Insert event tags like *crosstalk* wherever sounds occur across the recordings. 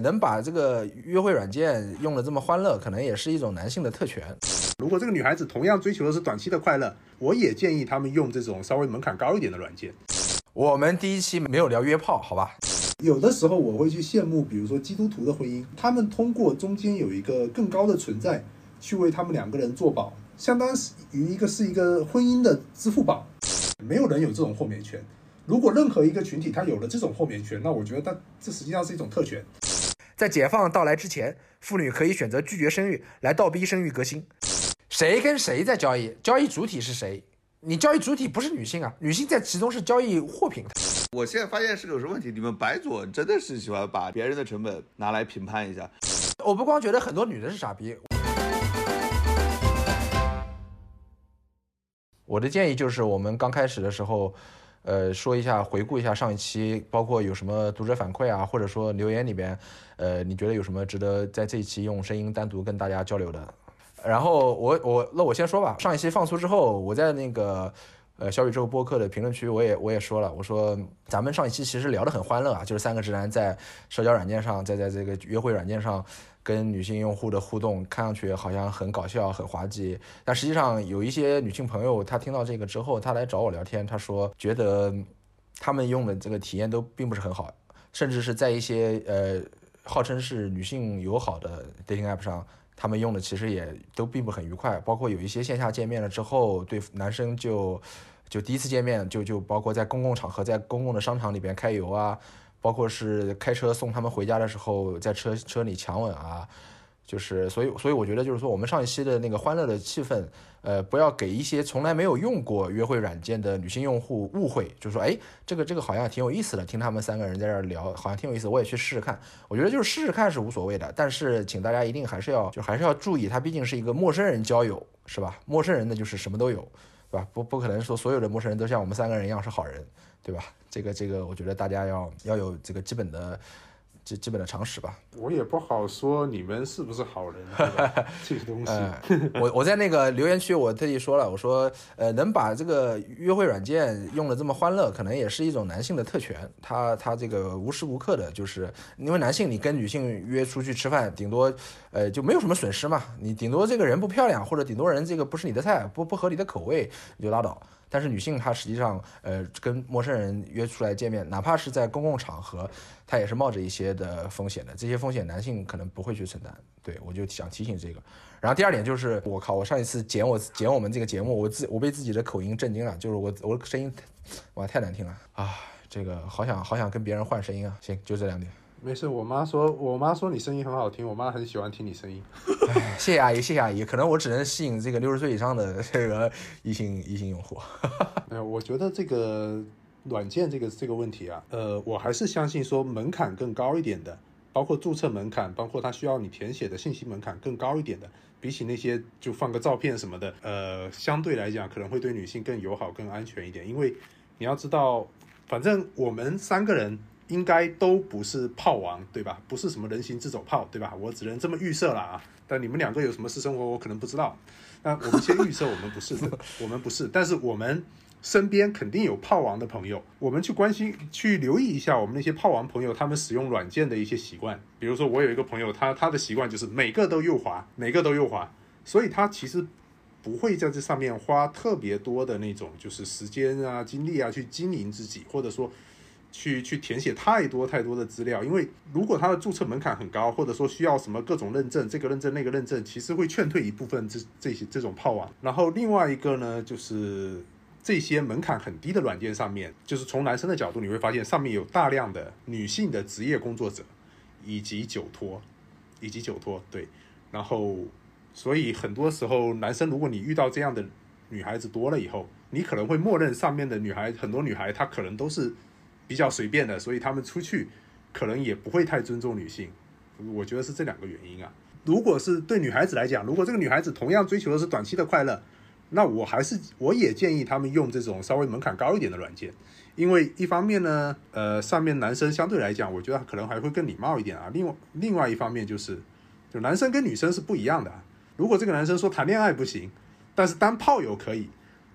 能把这个约会软件用的这么欢乐，可能也是一种男性的特权。如果这个女孩子同样追求的是短期的快乐，我也建议他们用这种稍微门槛高一点的软件。我们第一期没有聊约炮，好吧？有的时候我会去羡慕，比如说基督徒的婚姻，他们通过中间有一个更高的存在，去为他们两个人做保，相当于一个是一个婚姻的支付宝。没有人有这种豁免权。如果任何一个群体他有了这种豁免权，那我觉得他这实际上是一种特权。在解放到来之前，妇女可以选择拒绝生育，来倒逼生育革新。谁跟谁在交易？交易主体是谁？你交易主体不是女性啊，女性在其中是交易货品。我现在发现是有什么问题，你们白左真的是喜欢把别人的成本拿来评判一下。我不光觉得很多女的是傻逼，我的建议就是我们刚开始的时候，呃，说一下回顾一下上一期，包括有什么读者反馈啊，或者说留言里边，呃，你觉得有什么值得在这一期用声音单独跟大家交流的？然后我我那我先说吧，上一期放出之后，我在那个。呃，小宇宙播客的评论区，我也我也说了，我说咱们上一期其实聊得很欢乐啊，就是三个直男在社交软件上，在在这个约会软件上跟女性用户的互动，看上去好像很搞笑、很滑稽，但实际上有一些女性朋友，她听到这个之后，她来找我聊天，她说觉得他们用的这个体验都并不是很好，甚至是在一些呃号称是女性友好的 dating app 上，他们用的其实也都并不很愉快，包括有一些线下见面了之后，对男生就。就第一次见面，就就包括在公共场合，在公共的商场里边开油啊，包括是开车送他们回家的时候，在车车里强吻啊，就是所以所以我觉得就是说，我们上一期的那个欢乐的气氛，呃，不要给一些从来没有用过约会软件的女性用户误会，就是说，哎，这个这个好像挺有意思的，听他们三个人在这儿聊，好像挺有意思，我也去试试看。我觉得就是试试看是无所谓的，但是请大家一定还是要就还是要注意，它毕竟是一个陌生人交友，是吧？陌生人的就是什么都有。对吧？不不可能说所有的陌生人都像我们三个人一样是好人，对吧？这个这个，我觉得大家要要有这个基本的。基基本的常识吧，我也不好说你们是不是好人，*laughs* 这个东西。我我在那个留言区我特意说了，我说呃能把这个约会软件用的这么欢乐，可能也是一种男性的特权。他他这个无时无刻的就是因为男性你跟女性约出去吃饭，顶多呃就没有什么损失嘛，你顶多这个人不漂亮，或者顶多人这个不是你的菜，不不合你的口味，你就拉倒。但是女性她实际上，呃，跟陌生人约出来见面，哪怕是在公共场合，她也是冒着一些的风险的。这些风险男性可能不会去承担。对我就想提醒这个。然后第二点就是，我靠，我上一次剪我剪我们这个节目，我自我被自己的口音震惊了，就是我我的声音，哇，太难听了啊！这个好想好想跟别人换声音啊。行，就这两点。没事，我妈说，我妈说你声音很好听，我妈很喜欢听你声音。谢谢阿姨，谢谢阿姨。可能我只能吸引这个六十岁以上的这个异性异性用户。*laughs* 没有，我觉得这个软件这个这个问题啊，呃，我还是相信说门槛更高一点的，包括注册门槛，包括它需要你填写的信息门槛更高一点的，比起那些就放个照片什么的，呃，相对来讲可能会对女性更友好、更安全一点。因为你要知道，反正我们三个人。应该都不是炮王，对吧？不是什么人形自走炮，对吧？我只能这么预设了啊。但你们两个有什么私生活，我可能不知道。那我们先预设，我们不是，我们不是。但是我们身边肯定有炮王的朋友，我们去关心、去留意一下我们那些炮王朋友他们使用软件的一些习惯。比如说，我有一个朋友，他他的习惯就是每个都右滑，每个都右滑，所以他其实不会在这上面花特别多的那种就是时间啊、精力啊去经营自己，或者说。去去填写太多太多的资料，因为如果他的注册门槛很高，或者说需要什么各种认证，这个认证那个认证，其实会劝退一部分这这些这种炮王。然后另外一个呢，就是这些门槛很低的软件上面，就是从男生的角度，你会发现上面有大量的女性的职业工作者，以及酒托，以及酒托。对，然后所以很多时候男生，如果你遇到这样的女孩子多了以后，你可能会默认上面的女孩很多女孩她可能都是。比较随便的，所以他们出去可能也不会太尊重女性，我觉得是这两个原因啊。如果是对女孩子来讲，如果这个女孩子同样追求的是短期的快乐，那我还是我也建议他们用这种稍微门槛高一点的软件，因为一方面呢，呃，上面男生相对来讲，我觉得可能还会更礼貌一点啊。另外另外一方面就是，就男生跟女生是不一样的。如果这个男生说谈恋爱不行，但是当炮友可以，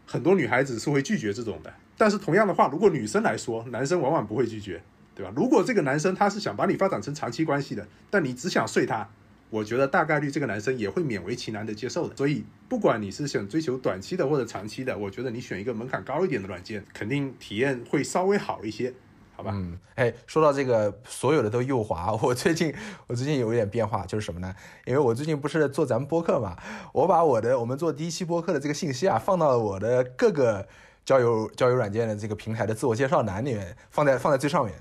很多女孩子是会拒绝这种的。但是同样的话，如果女生来说，男生往往不会拒绝，对吧？如果这个男生他是想把你发展成长期关系的，但你只想睡他，我觉得大概率这个男生也会勉为其难的接受的。所以，不管你是想追求短期的或者长期的，我觉得你选一个门槛高一点的软件，肯定体验会稍微好一些，好吧？嗯，哎，说到这个，所有的都右滑，*laughs* 我最近我最近有一点变化，就是什么呢？因为我最近不是做咱们播客嘛，我把我的我们做第一期播客的这个信息啊，放到了我的各个交友交友软件的这个平台的自我介绍栏里面，放在放在最上面。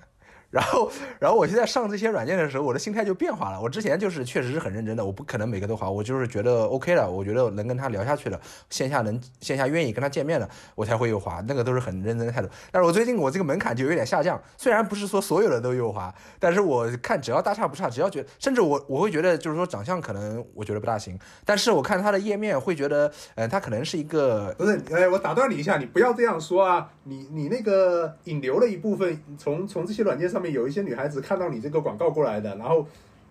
然后，然后我现在上这些软件的时候，我的心态就变化了。我之前就是确实是很认真的，我不可能每个都滑，我就是觉得 OK 了，我觉得能跟他聊下去了，线下能线下愿意跟他见面了，我才会右滑，那个都是很认真的态度。但是我最近我这个门槛就有点下降，虽然不是说所有的都右滑，但是我看只要大差不差，只要觉，甚至我我会觉得就是说长相可能我觉得不大行，但是我看他的页面会觉得，呃，他可能是一个不是，哎，我打断你一下，你不要这样说啊！你你那个引流了一部分，从从这些软件上面有一些女孩子看到你这个广告过来的，然后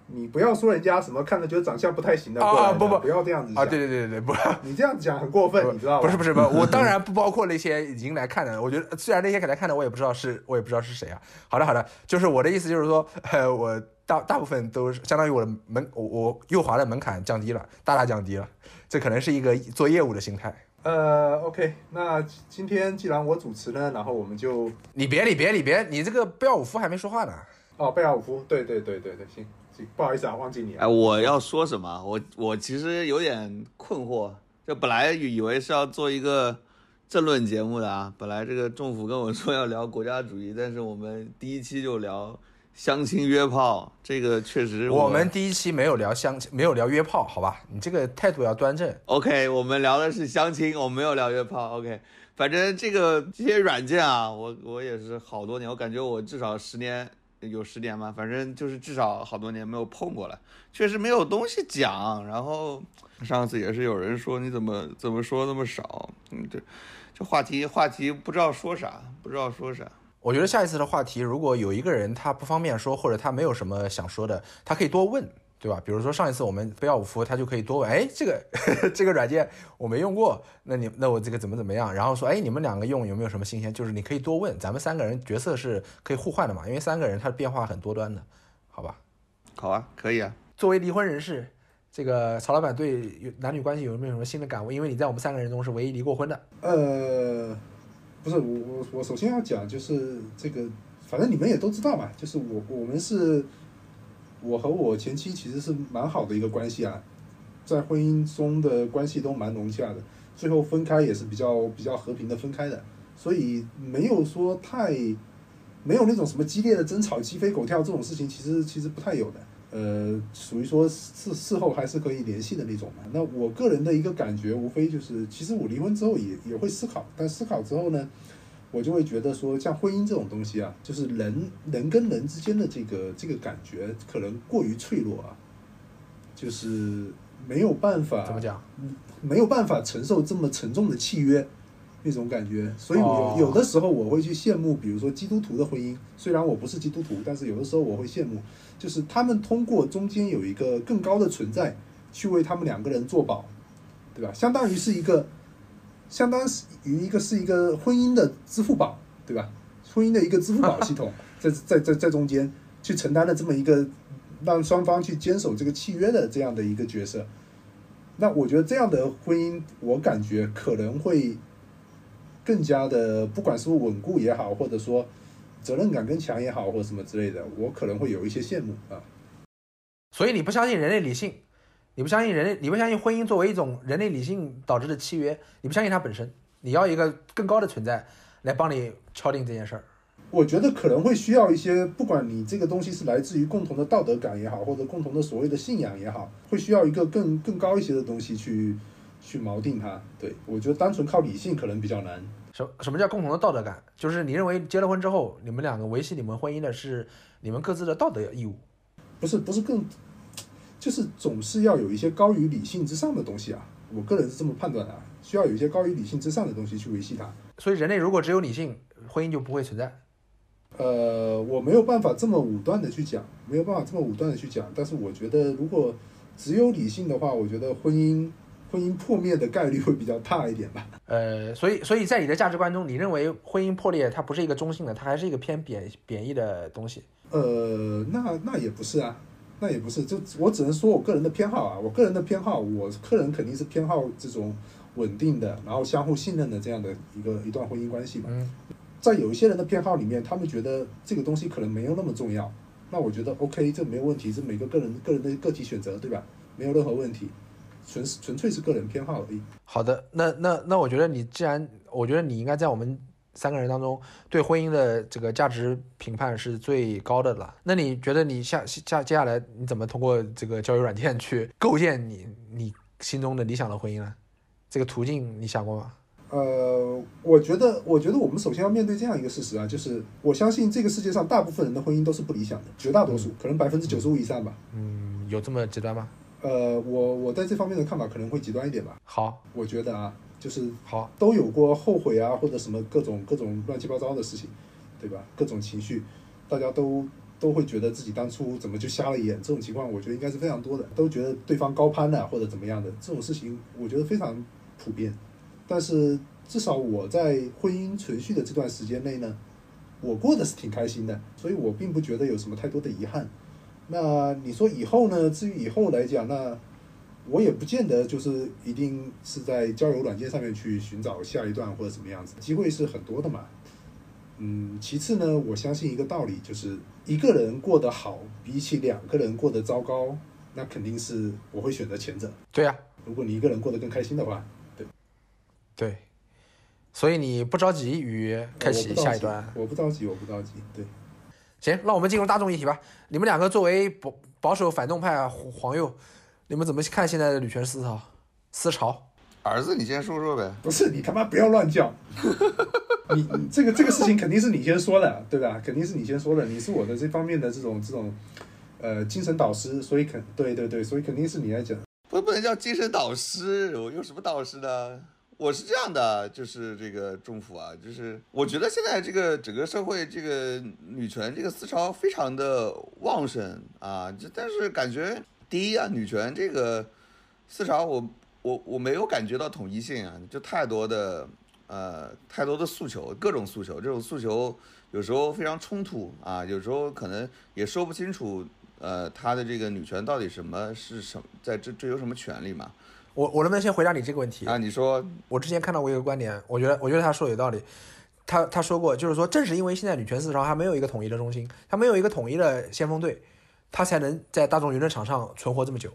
你不要说人家什么看着觉得长相不太行的过来的啊不不不要这样子啊，对对对对对，不。*laughs* 你这样子讲很过分，你知道吧？不是不是不是，我 *laughs* 当然不包括那些已经来看的。我觉得虽然那些来看的，我也不知道是，我也不知道是谁啊。好的好的，就是我的意思就是说，呃，我大大部分都是相当于我的门，我我右滑的门槛降低了，大大降低了。这可能是一个做业务的心态。呃，OK，那今天既然我主持呢，然后我们就你别你别你别，你这个贝尔伍夫还没说话呢。哦，贝尔伍夫，对对对对对，行行，不好意思啊，忘记你了。哎，我要说什么？我我其实有点困惑，就本来以为是要做一个政论节目的啊，本来这个政府跟我说要聊国家主义，但是我们第一期就聊相亲约炮，这个确实我们第一期没有聊相，没有聊约炮，好吧？你这个态度要端正。OK，我们聊的是相亲，我们没有聊约炮。OK，反正这个这些软件啊，我我也是好多年，我感觉我至少十年有十年吧，反正就是至少好多年没有碰过了，确实没有东西讲。然后上次也是有人说你怎么怎么说那么少，嗯，这这话题话题不知道说啥，不知道说啥。我觉得下一次的话题，如果有一个人他不方便说，或者他没有什么想说的，他可以多问，对吧？比如说上一次我们贝奥五夫，他就可以多问，哎，这个 *laughs* 这个软件我没用过，那你那我这个怎么怎么样？然后说，哎，你们两个用有没有什么新鲜？就是你可以多问，咱们三个人角色是可以互换的嘛，因为三个人他的变化很多端的，好吧？好啊，可以啊。作为离婚人士，这个曹老板对男女关系有没有什么新的感悟？因为你在我们三个人中是唯一离过婚的。呃，不是我我我首先要讲就是这个，反正你们也都知道嘛，就是我我们是，我和我前妻其实是蛮好的一个关系啊，在婚姻中的关系都蛮融洽的，最后分开也是比较比较和平的分开的，所以没有说太没有那种什么激烈的争吵、鸡飞狗跳这种事情，其实其实不太有的。呃，属于说事事后还是可以联系的那种嘛。那我个人的一个感觉，无非就是，其实我离婚之后也也会思考，但思考之后呢，我就会觉得说，像婚姻这种东西啊，就是人人跟人之间的这个这个感觉，可能过于脆弱啊，就是没有办法怎么讲？没有办法承受这么沉重的契约那种感觉，所以我有的时候我会去羡慕，比如说基督徒的婚姻，虽然我不是基督徒，但是有的时候我会羡慕，就是他们通过中间有一个更高的存在去为他们两个人做保，对吧？相当于是一个，相当于一个是一个婚姻的支付宝，对吧？婚姻的一个支付宝系统，*laughs* 在在在在中间去承担了这么一个让双方去坚守这个契约的这样的一个角色。那我觉得这样的婚姻，我感觉可能会更加的，不管是稳固也好，或者说责任感更强也好，或者什么之类的，我可能会有一些羡慕啊。所以你不相信人类理性，你不相信人类，你不相信婚姻作为一种人类理性导致的契约，你不相信它本身，你要一个更高的存在来帮你敲定这件事儿。我觉得可能会需要一些，不管你这个东西是来自于共同的道德感也好，或者共同的所谓的信仰也好，会需要一个更更高一些的东西去去锚定它。对我觉得单纯靠理性可能比较难。什什么叫共同的道德感？就是你认为结了婚之后，你们两个维系你们婚姻的是你们各自的道德义务。不是不是更，就是总是要有一些高于理性之上的东西啊。我个人是这么判断的啊，需要有一些高于理性之上的东西去维系它。所以人类如果只有理性，婚姻就不会存在。呃，我没有办法这么武断的去讲，没有办法这么武断的去讲。但是我觉得，如果只有理性的话，我觉得婚姻婚姻破灭的概率会比较大一点吧。呃，所以所以在你的价值观中，你认为婚姻破裂它不是一个中性的，它还是一个偏贬贬义的东西。呃，那那也不是啊，那也不是，就我只能说我个人的偏好啊，我个人的偏好，我个人肯定是偏好这种稳定的，然后相互信任的这样的一个一段婚姻关系嘛。嗯，在有一些人的偏好里面，他们觉得这个东西可能没有那么重要，那我觉得 OK，这没有问题，是每个个人个人的个体选择，对吧？没有任何问题，纯纯粹是个人偏好而已。好的，那那那我觉得你既然，我觉得你应该在我们三个人当中对婚姻的这个价值评判是最高的了。那你觉得你下下接下来你怎么通过这个交友软件去构建你你心中的理想的婚姻呢？这个途径你想过吗？呃，我觉得，我觉得我们首先要面对这样一个事实啊，就是我相信这个世界上大部分人的婚姻都是不理想的，绝大多数，可能百分之九十五以上吧。嗯，有这么极端吗？呃，我我在这方面的看法可能会极端一点吧。好，我觉得啊，就是好，都有过后悔啊，或者什么各种各种乱七八糟的事情，对吧？各种情绪，大家都都会觉得自己当初怎么就瞎了眼，这种情况我觉得应该是非常多的，都觉得对方高攀了或者怎么样的这种事情，我觉得非常普遍。但是至少我在婚姻存续的这段时间内呢，我过得是挺开心的，所以我并不觉得有什么太多的遗憾。那你说以后呢？至于以后来讲，那我也不见得就是一定是在交友软件上面去寻找下一段或者什么样子，机会是很多的嘛。嗯，其次呢，我相信一个道理，就是一个人过得好，比起两个人过得糟糕，那肯定是我会选择前者。对呀、如果你一个人过得更开心的话，对，对，所以你不着急于开启我不着急下一段。我不着急，我不着急。对，行，那我们进入大众议题吧。你们两个作为保保守反动派黄黄右，你们怎么看现在的女权思潮？思潮？儿子，你先说说呗。不是你他妈不要乱叫。你你这个这个事情肯定是你先说的，对吧？肯定是你先说的，你是我的这方面的这种这种呃精神导师，所以肯对对对，所以肯定是你来讲。不不能叫精神导师，我有什么导师呢？我是这样的，就是这个政府啊，就是我觉得现在这个整个社会这个女权这个思潮非常的旺盛啊，这但是感觉第一啊，女权这个思潮我我我没有感觉到统一性啊，就太多的呃太多的诉求，各种诉求，这种诉求有时候非常冲突啊，有时候可能也说不清楚。呃，他的这个女权到底什么是什么在追追求什么权利嘛？我我能不能先回答你这个问题？啊，你说我之前看到过一个观点，我觉得我觉得他说的有道理。他他说过，就是说，正是因为现在女权思潮还没有一个统一的中心，他没有一个统一的先锋队，他才能在大众舆论场上存活这么久。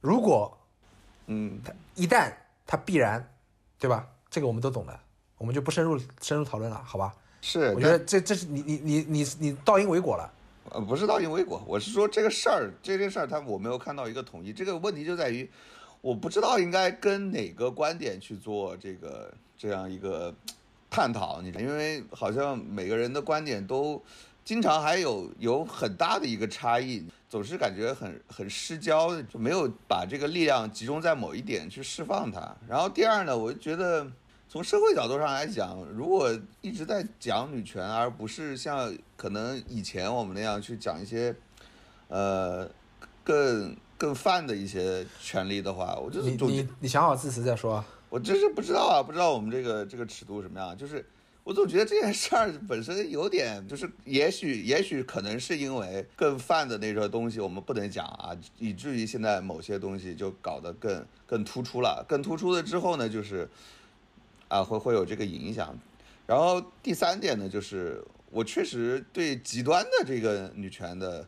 如果嗯，一旦他必然，对吧？这个我们都懂的，我们就不深入深入讨论了，好吧？是，我觉得这这是你你你你你倒因为果了。呃不是倒因为果，我是说这个事儿，这件事儿，他我没有看到一个统一。这个问题就在于，我不知道应该跟哪个观点去做这个这样一个探讨。你因为好像每个人的观点都经常还有有很大的一个差异，总是感觉很很失焦，就没有把这个力量集中在某一点去释放它。然后第二呢，我就觉得。从社会角度上来讲，如果一直在讲女权，而不是像可能以前我们那样去讲一些，呃，更更泛的一些权利的话，我就是你你你想好字词再说啊。我真是不知道啊，不知道我们这个这个尺度什么样。就是我总觉得这件事儿 *laughs* 本身有点，就是也许也许可能是因为更泛的那个东西我们不能讲啊，以至于现在某些东西就搞得更更突出了。更突出了之后呢，就是啊会会有这个影响。然后第三点呢，就是我确实对极端的这个女权的。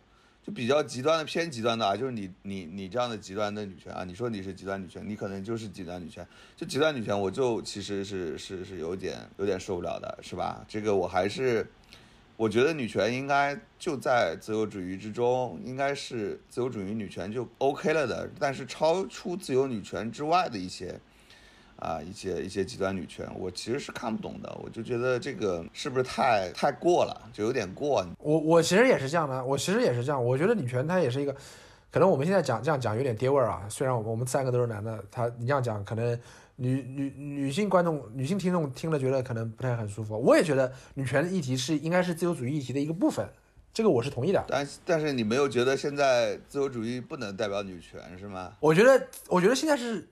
就比较极端的偏极端的啊，就是你你你这样的极端的女权啊，你说你是极端女权，你可能就是极端女权。就极端女权，我就其实是是是有点有点受不了的，是吧？这个我还是我觉得女权应该就在自由主义之中，应该是自由主义女权就 OK 了的。但是超出自由女权之外的一些。啊，一些一些极端女权，我其实是看不懂的。我就觉得这个是不是太太过了，就有点过。我我其实也是这样的，我其实也是这样。我觉得女权它也是一个，可能我们现在讲这样讲有点跌味儿啊。虽然我们我们三个都是男的，他你这样讲，可能女女女性观众、女性听众听了觉得可能不太很舒服。我也觉得女权的议题是应该是自由主义议题的一个部分，这个我是同意的。但但是你没有觉得现在自由主义不能代表女权是吗？我觉得我觉得现在是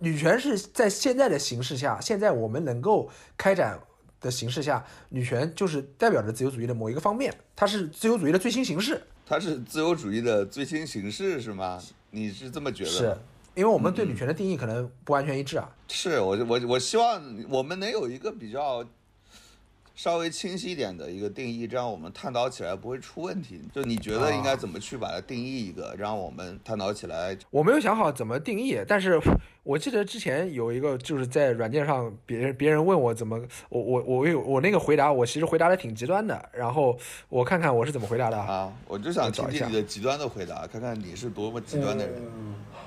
女权是在现在的形势下，现在我们能够开展的形势下，女权就是代表着自由主义的某一个方面，它是自由主义的最新形式。它是自由主义的最新形式是吗？你是这么觉得？是因为我们对女权的定义可能不完全一致啊。是我我我希望我们能有一个比较。稍微清晰一点的一个定义，这样我们探讨起来不会出问题。就你觉得应该怎么去把它定义一个，让我们探讨起来？我没有想好怎么定义，但是我记得之前有一个就是在软件上，别人别人问我怎么，我我我有我那个回答，我其实回答的挺极端的。然后我看看我是怎么回答的啊，我就想听听你的极端的回答，看看你是多么极端的人。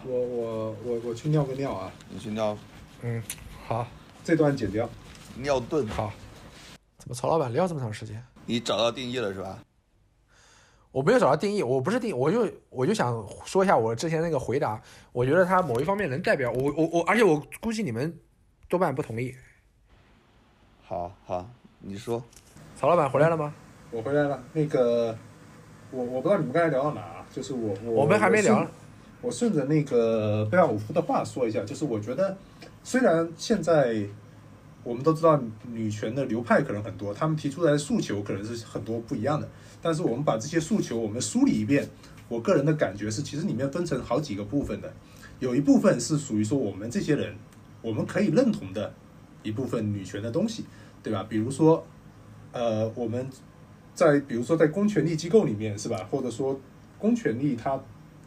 我我我我去尿个尿啊，你去尿。嗯，好，这段剪掉。尿遁，好。怎么曹老板聊这么长时间？你找到定义了是吧？我没有找到定义，我不是定，我就我就想说一下我之前那个回答，我觉得他某一方面能代表我我我，而且我估计你们多半不同意。好好，你说，曹老板回来了吗？我回来了。那个，我我不知道你们刚才聊到哪，就是我我我们还没聊。我顺着那个贝尔武夫的话说一下，就是我觉得虽然现在。我们都知道女权的流派可能很多，他们提出来的诉求可能是很多不一样的。但是我们把这些诉求我们梳理一遍，我个人的感觉是，其实里面分成好几个部分的。有一部分是属于说我们这些人我们可以认同的一部分女权的东西，对吧？比如说，呃，我们在比如说在公权力机构里面是吧？或者说公权力它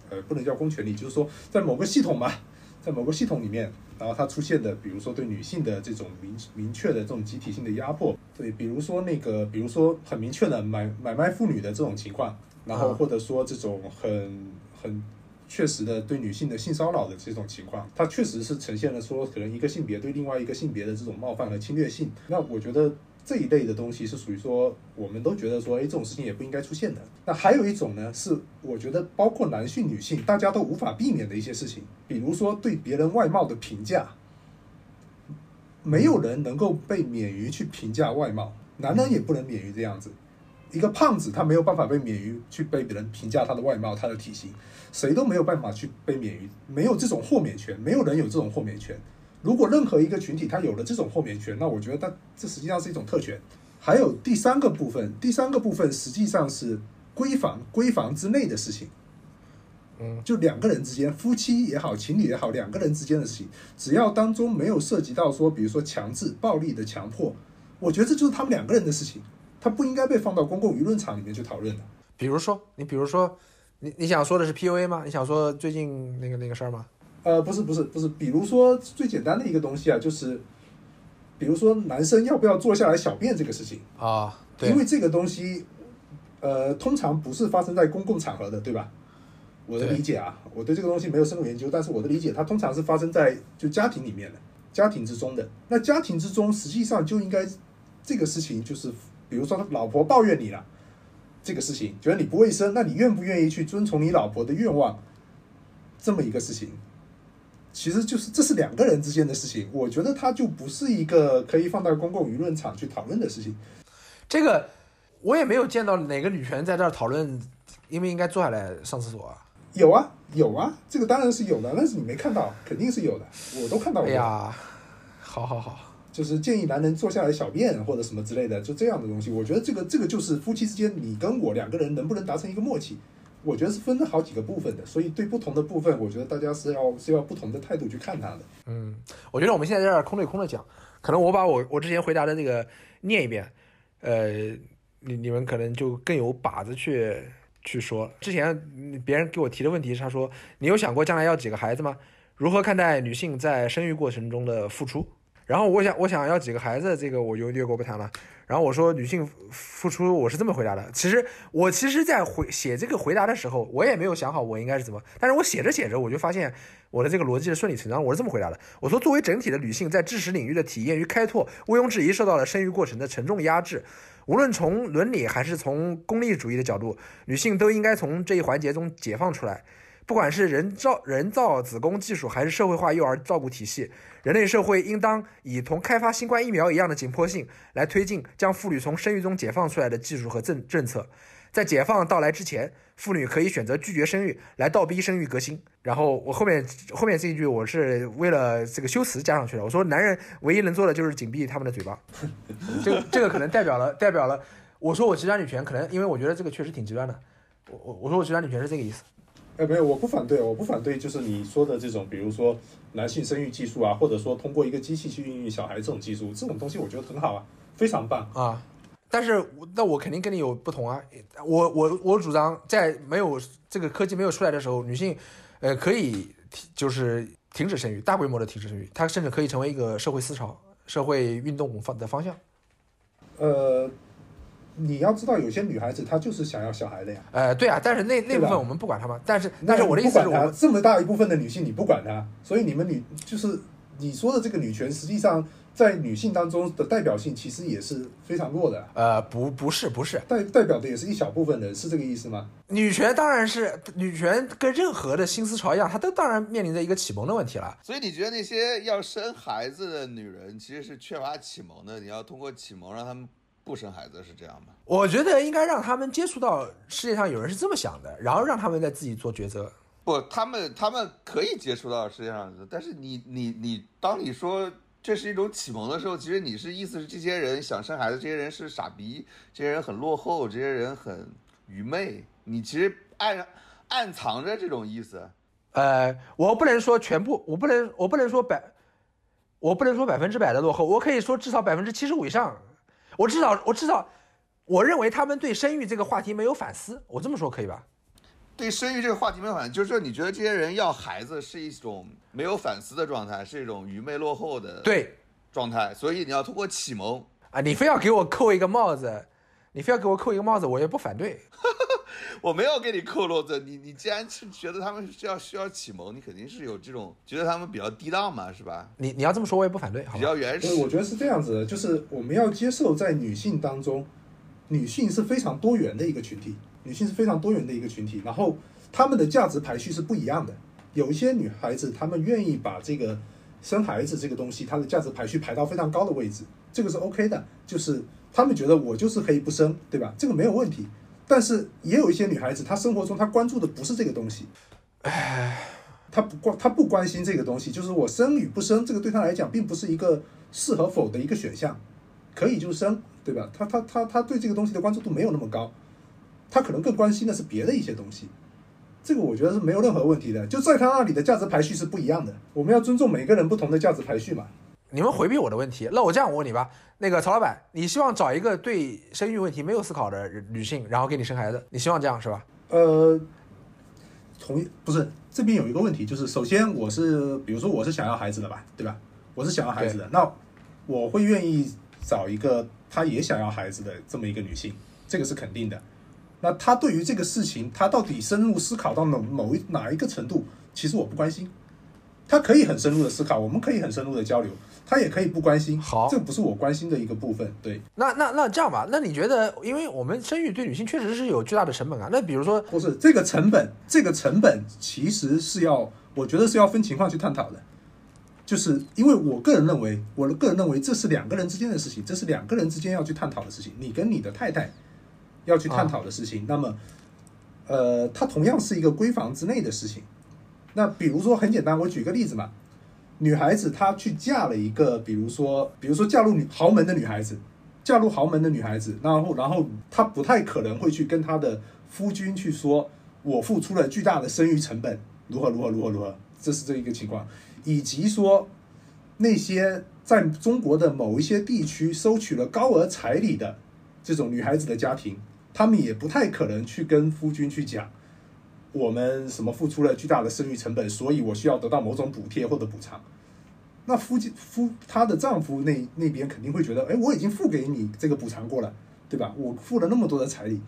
呃不能叫公权力，就是说在某个系统吧，在某个系统里面。然后它出现的，比如说对女性的这种明明确的这种集体性的压迫，对，比如说那个，比如说很明确的买买卖妇女的这种情况，然后或者说这种很很确实的对女性的性骚扰的这种情况，它确实是呈现了说可能一个性别对另外一个性别的这种冒犯和侵略性。那我觉得。这一类的东西是属于说，我们都觉得说，哎，这种事情也不应该出现的。那还有一种呢，是我觉得包括男性、女性，大家都无法避免的一些事情，比如说对别人外貌的评价，没有人能够被免于去评价外貌，男人也不能免于这样子。一个胖子他没有办法被免于去被别人评价他的外貌、他的体型，谁都没有办法去被免于，没有这种豁免权，没有人有这种豁免权。如果任何一个群体他有了这种豁免权，那我觉得他这实际上是一种特权。还有第三个部分，第三个部分实际上是闺房闺房之内的事情，嗯，就两个人之间，夫妻也好，情侣也好，两个人之间的事情，只要当中没有涉及到说，比如说强制、暴力的强迫，我觉得这就是他们两个人的事情，他不应该被放到公共舆论场里面去讨论的。比如说，你比如说，你你想说的是 PUA 吗？你想说最近那个那个事儿吗？呃，不是不是不是，比如说最简单的一个东西啊，就是，比如说男生要不要坐下来小便这个事情啊，因为这个东西，呃，通常不是发生在公共场合的，对吧？我的理解啊，我对这个东西没有深入研究，但是我的理解，它通常是发生在就家庭里面的，家庭之中的。那家庭之中，实际上就应该这个事情，就是比如说老婆抱怨你了，这个事情觉得你不卫生，那你愿不愿意去遵从你老婆的愿望？这么一个事情。其实就是这是两个人之间的事情，我觉得它就不是一个可以放到公共舆论场去讨论的事情。这个我也没有见到哪个女权在这儿讨论应不应该坐下来上厕所啊？有啊，有啊，这个当然是有的，但是你没看到，肯定是有的，我都看到过。哎呀，好好好，就是建议男人坐下来小便或者什么之类的，就这样的东西。我觉得这个这个就是夫妻之间，你跟我两个人能不能达成一个默契？我觉得是分了好几个部分的，所以对不同的部分，我觉得大家是要是要不同的态度去看它的。嗯，我觉得我们现在在这空对空的讲，可能我把我我之前回答的那个念一遍，呃，你你们可能就更有把子去去说。之前别人给我提的问题是，他说你有想过将来要几个孩子吗？如何看待女性在生育过程中的付出？然后我想我想要几个孩子，这个我就略过不谈了。然后我说女性付出，我是这么回答的。其实我其实，在回写这个回答的时候，我也没有想好我应该是怎么。但是我写着写着，我就发现我的这个逻辑是顺理成章。我是这么回答的：我说，作为整体的女性，在知识领域的体验与开拓，毋庸置疑受到了生育过程的沉重压制。无论从伦理还是从功利主义的角度，女性都应该从这一环节中解放出来。不管是人造人造子宫技术，还是社会化幼儿照顾体系。人类社会应当以同开发新冠疫苗一样的紧迫性来推进将妇女从生育中解放出来的技术和政政策。在解放到来之前，妇女可以选择拒绝生育，来倒逼生育革新。然后我后面后面这一句我是为了这个修辞加上去的。我说男人唯一能做的就是紧闭他们的嘴巴。这个这个可能代表了代表了，我说我极端女权，可能因为我觉得这个确实挺极端的。我我我说我极端女权是这个意思。哎，没有，我不反对，我不反对，就是你说的这种，比如说男性生育技术啊，或者说通过一个机器去孕育小孩这种技术，这种东西我觉得很好啊，非常棒啊。但是那我肯定跟你有不同啊。我我我主张在没有这个科技没有出来的时候，女性呃可以停就是停止生育，大规模的停止生育，它甚至可以成为一个社会思潮、社会运动方的方向。呃。你要知道，有些女孩子她就是想要小孩的呀。呃，对啊，但是那那部分我们不管她嘛。但是，但是我的意思是，我这么大一部分的女性你不管她，所以你们女就是你说的这个女权，实际上在女性当中的代表性其实也是非常弱的。呃，不，不是，不是，代代表的也是一小部分人，是这个意思吗？女权当然是女权，跟任何的新思潮一样，它都当然面临着一个启蒙的问题了。所以你觉得那些要生孩子的女人其实是缺乏启蒙的？你要通过启蒙让他们。不生孩子是这样吗？我觉得应该让他们接触到世界上有人是这么想的，然后让他们再自己做抉择。不，他们他们可以接触到世界上的，但是你你你，当你说这是一种启蒙的时候，其实你是意思是这些人想生孩子，这些人是傻逼，这些人很落后，这些人很愚昧。你其实暗暗藏着这种意思。呃，我不能说全部，我不能我不能说百，我不能说百分之百的落后，我可以说至少百分之七十五以上。我至少，我至少，我认为他们对生育这个话题没有反思。我这么说可以吧？对生育这个话题没有反思，就是说你觉得这些人要孩子是一种没有反思的状态，是一种愚昧落后的对状态。所以你要通过启蒙啊，你非要给我扣一个帽子，你非要给我扣一个帽子，我也不反对。*laughs* 我没有给你扣帽子，你你既然是觉得他们是要需要启蒙，你肯定是有这种觉得他们比较低档嘛，是吧？你你要这么说，我也不反对。比较原始，我觉得是这样子的，就是我们要接受在女性当中，女性是非常多元的一个群体，女性是非常多元的一个群体，然后她们的价值排序是不一样的。有一些女孩子，她们愿意把这个生孩子这个东西，她的价值排序排到非常高的位置，这个是 OK 的，就是她们觉得我就是可以不生，对吧？这个没有问题。但是也有一些女孩子，她生活中她关注的不是这个东西，唉，她不关她不关心这个东西，就是我生与不生，这个对她来讲并不是一个是和否的一个选项，可以就生，对吧？她她她她对这个东西的关注度没有那么高，她可能更关心的是别的一些东西，这个我觉得是没有任何问题的，就在她那里的价值排序是不一样的，我们要尊重每个人不同的价值排序嘛。你们回避我的问题，那我这样我问你吧，那个曹老板，你希望找一个对生育问题没有思考的女性，然后给你生孩子，你希望这样是吧？呃，同意，不是这边有一个问题，就是首先我是，比如说我是想要孩子的吧，对吧？我是想要孩子的，那我会愿意找一个她也想要孩子的这么一个女性，这个是肯定的。那她对于这个事情，她到底深入思考到某某一哪一个程度，其实我不关心。她可以很深入的思考，我们可以很深入的交流。他也可以不关心，好，这不是我关心的一个部分。对，那那那这样吧，那你觉得，因为我们生育对女性确实是有巨大的成本啊。那比如说，不是这个成本，这个成本其实是要，我觉得是要分情况去探讨的。就是因为我个人认为，我的个人认为这是两个人之间的事情，这是两个人之间要去探讨的事情。你跟你的太太要去探讨的事情，那么，呃，它同样是一个闺房之内的事情。那比如说很简单，我举个例子嘛。女孩子她去嫁了一个，比如说，比如说嫁入女豪门的女孩子，嫁入豪门的女孩子，然后，然后她不太可能会去跟她的夫君去说，我付出了巨大的生育成本，如何如何如何如何，这是这一个情况，以及说那些在中国的某一些地区收取了高额彩礼的这种女孩子的家庭，他们也不太可能去跟夫君去讲。我们什么付出了巨大的生育成本，所以我需要得到某种补贴或者补偿。那夫妻夫她的丈夫那那边肯定会觉得，哎，我已经付给你这个补偿过了，对吧？我付了那么多的彩礼，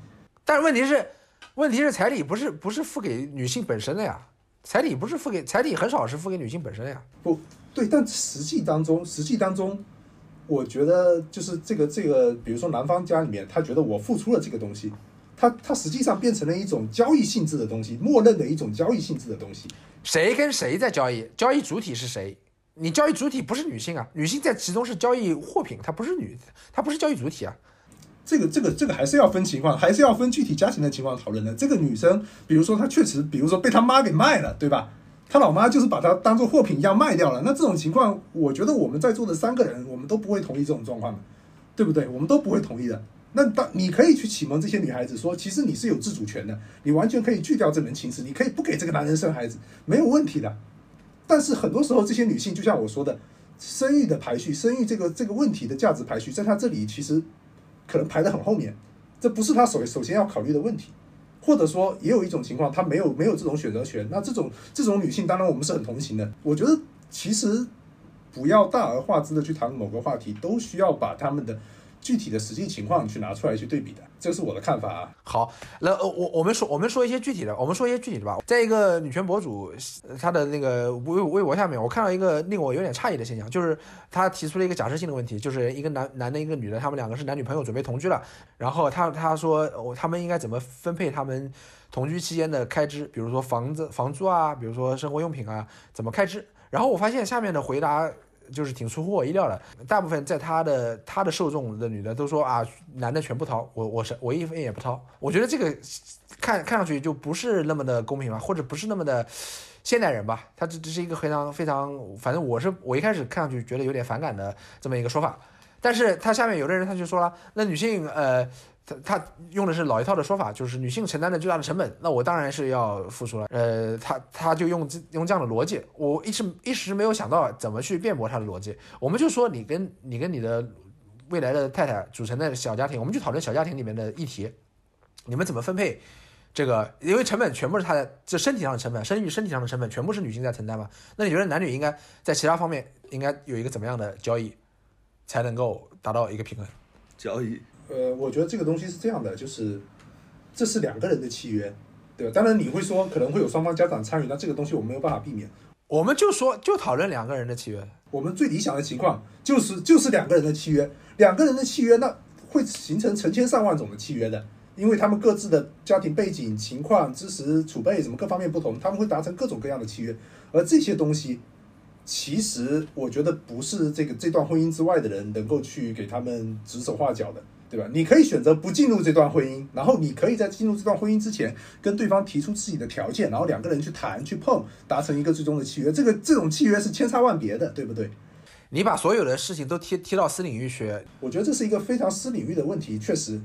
但是问题是，问题是彩礼不是不是付给女性本身的呀？彩礼不是付给彩礼很少是付给女性本身的呀？不对，但实际当中，实际当中，我觉得就是这个这个，比如说男方家里面，他觉得我付出了这个东西。它它实际上变成了一种交易性质的东西，默认的一种交易性质的东西。谁跟谁在交易？交易主体是谁？你交易主体不是女性啊，女性在其中是交易货品，她不是女，她不是交易主体啊。这个这个这个还是要分情况，还是要分具体家庭的情况讨论的。这个女生，比如说她确实，比如说被她妈给卖了，对吧？她老妈就是把她当做货品一样卖掉了。那这种情况，我觉得我们在座的三个人，我们都不会同意这种状况的，对不对？我们都不会同意的。那当你可以去启蒙这些女孩子说，其实你是有自主权的，你完全可以拒掉这门亲事，你可以不给这个男人生孩子，没有问题的。但是很多时候，这些女性就像我说的，生育的排序，生育这个这个问题的价值排序，在她这里其实可能排得很后面，这不是她首首先要考虑的问题。或者说，也有一种情况，她没有没有这种选择权。那这种这种女性，当然我们是很同情的。我觉得其实不要大而化之的去谈某个话题，都需要把他们的。具体的实际情况去拿出来去对比的，这是我的看法啊。好，那我我们说我们说一些具体的，我们说一些具体的吧。在一个女权博主她的那个微微博下面，我看到一个令我有点诧异的现象，就是她提出了一个假设性的问题，就是一个男男的，一个女的，他们两个是男女朋友，准备同居了。然后他他说，我他们应该怎么分配他们同居期间的开支，比如说房子房租啊，比如说生活用品啊，怎么开支？然后我发现下面的回答。就是挺出乎我意料的，大部分在他的他的受众的女的都说啊，男的全部掏，我我是我一分也不掏。我觉得这个看看上去就不是那么的公平吧，或者不是那么的现代人吧。他这这是一个非常非常，反正我是我一开始看上去觉得有点反感的这么一个说法。但是他下面有的人他就说了，那女性呃。他他用的是老一套的说法，就是女性承担的最大的成本，那我当然是要付出了。呃，他他就用这用这样的逻辑，我一直一时没有想到怎么去辩驳他的逻辑。我们就说你跟你跟你的未来的太太组成的小家庭，我们就讨论小家庭里面的议题，你们怎么分配这个？因为成本全部是他的这身体上的成本，生育身体上的成本全部是女性在承担嘛？那你觉得男女应该在其他方面应该有一个怎么样的交易，才能够达到一个平衡？交易。呃，我觉得这个东西是这样的，就是这是两个人的契约，对吧？当然你会说可能会有双方家长参与，那这个东西我没有办法避免。我们就说就讨论两个人的契约，我们最理想的情况就是就是两个人的契约，两个人的契约那会形成成千上万种的契约的，因为他们各自的家庭背景、情况、知识储备什么各方面不同，他们会达成各种各样的契约，而这些东西其实我觉得不是这个这段婚姻之外的人能够去给他们指手画脚的。对吧？你可以选择不进入这段婚姻，然后你可以在进入这段婚姻之前跟对方提出自己的条件，然后两个人去谈、去碰，达成一个最终的契约。这个这种契约是千差万别的，对不对？你把所有的事情都贴贴到私领域去，我觉得这是一个非常私领域的问题，确实，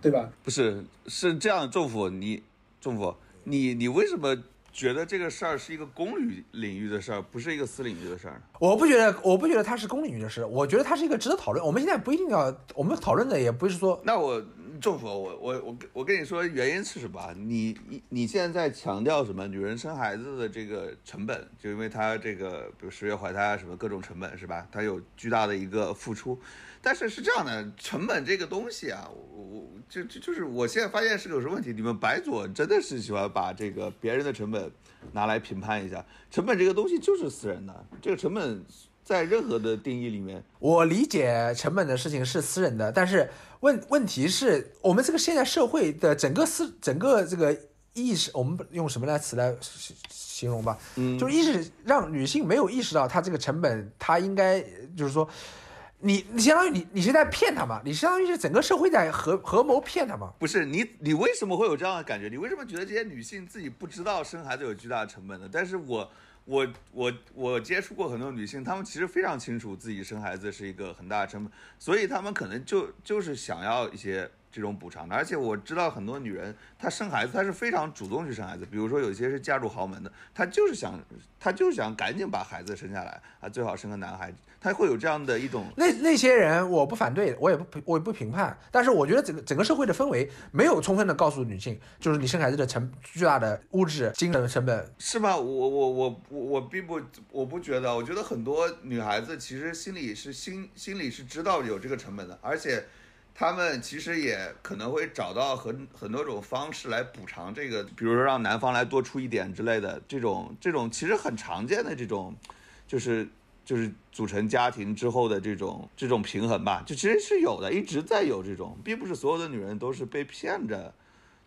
对吧？不是，是这样，政府，你政府，你你为什么？觉得这个事儿是一个公领领域的事儿，不是一个私领域的事儿。我不觉得，我不觉得它是公领域的事，我觉得它是一个值得讨论。我们现在不一定要，我们讨论的也不是说。那我政府，我我我我跟你说原因是什么？你你你现在在强调什么？女人生孩子的这个成本，就因为她这个，比如十月怀胎啊，什么各种成本是吧？她有巨大的一个付出。但是是这样的，成本这个东西啊，我我就就就是我现在发现是有什么问题。你们白左真的是喜欢把这个别人的成本拿来评判一下，成本这个东西就是私人的，这个成本在任何的定义里面，我理解成本的事情是私人的，但是问问题是我们这个现在社会的整个思整个这个意识，我们用什么来词来形容吧？嗯，就是意识让女性没有意识到她这个成本，她应该就是说。你你相当于你你是在骗他吗？你相当于是整个社会在合合谋骗他吗？不是你你为什么会有这样的感觉？你为什么觉得这些女性自己不知道生孩子有巨大的成本呢？但是我我我我接触过很多女性，她们其实非常清楚自己生孩子是一个很大的成本，所以她们可能就就是想要一些。这种补偿的，而且我知道很多女人，她生孩子，她是非常主动去生孩子。比如说，有些是嫁入豪门的，她就是想，她就是想赶紧把孩子生下来啊，最好生个男孩。她会有这样的一种。那那些人，我不反对，我也不我也不评判。但是我觉得整个整个社会的氛围没有充分的告诉女性，就是你生孩子的成巨大的物质、精神成本，是吧？我我我我我并不我不觉得，我觉得很多女孩子其实心里是心心里是知道有这个成本的，而且。他们其实也可能会找到很很多种方式来补偿这个，比如说让男方来多出一点之类的，这种这种其实很常见的这种，就是就是组成家庭之后的这种这种平衡吧，就其实是有的，一直在有这种，并不是所有的女人都是被骗着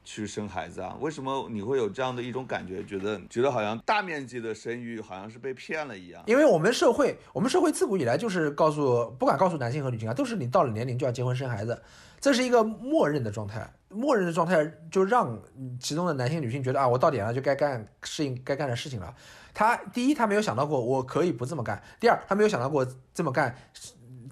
去生孩子啊？为什么你会有这样的一种感觉，觉得觉得好像大面积的生育好像是被骗了一样？因为我们社会，我们社会自古以来就是告诉，不管告诉男性和女性啊，都是你到了年龄就要结婚生孩子，这是一个默认的状态。默认的状态就让其中的男性、女性觉得啊，我到点了就该干适应该干的事情了。他第一，他没有想到过我可以不这么干；第二，他没有想到过这么干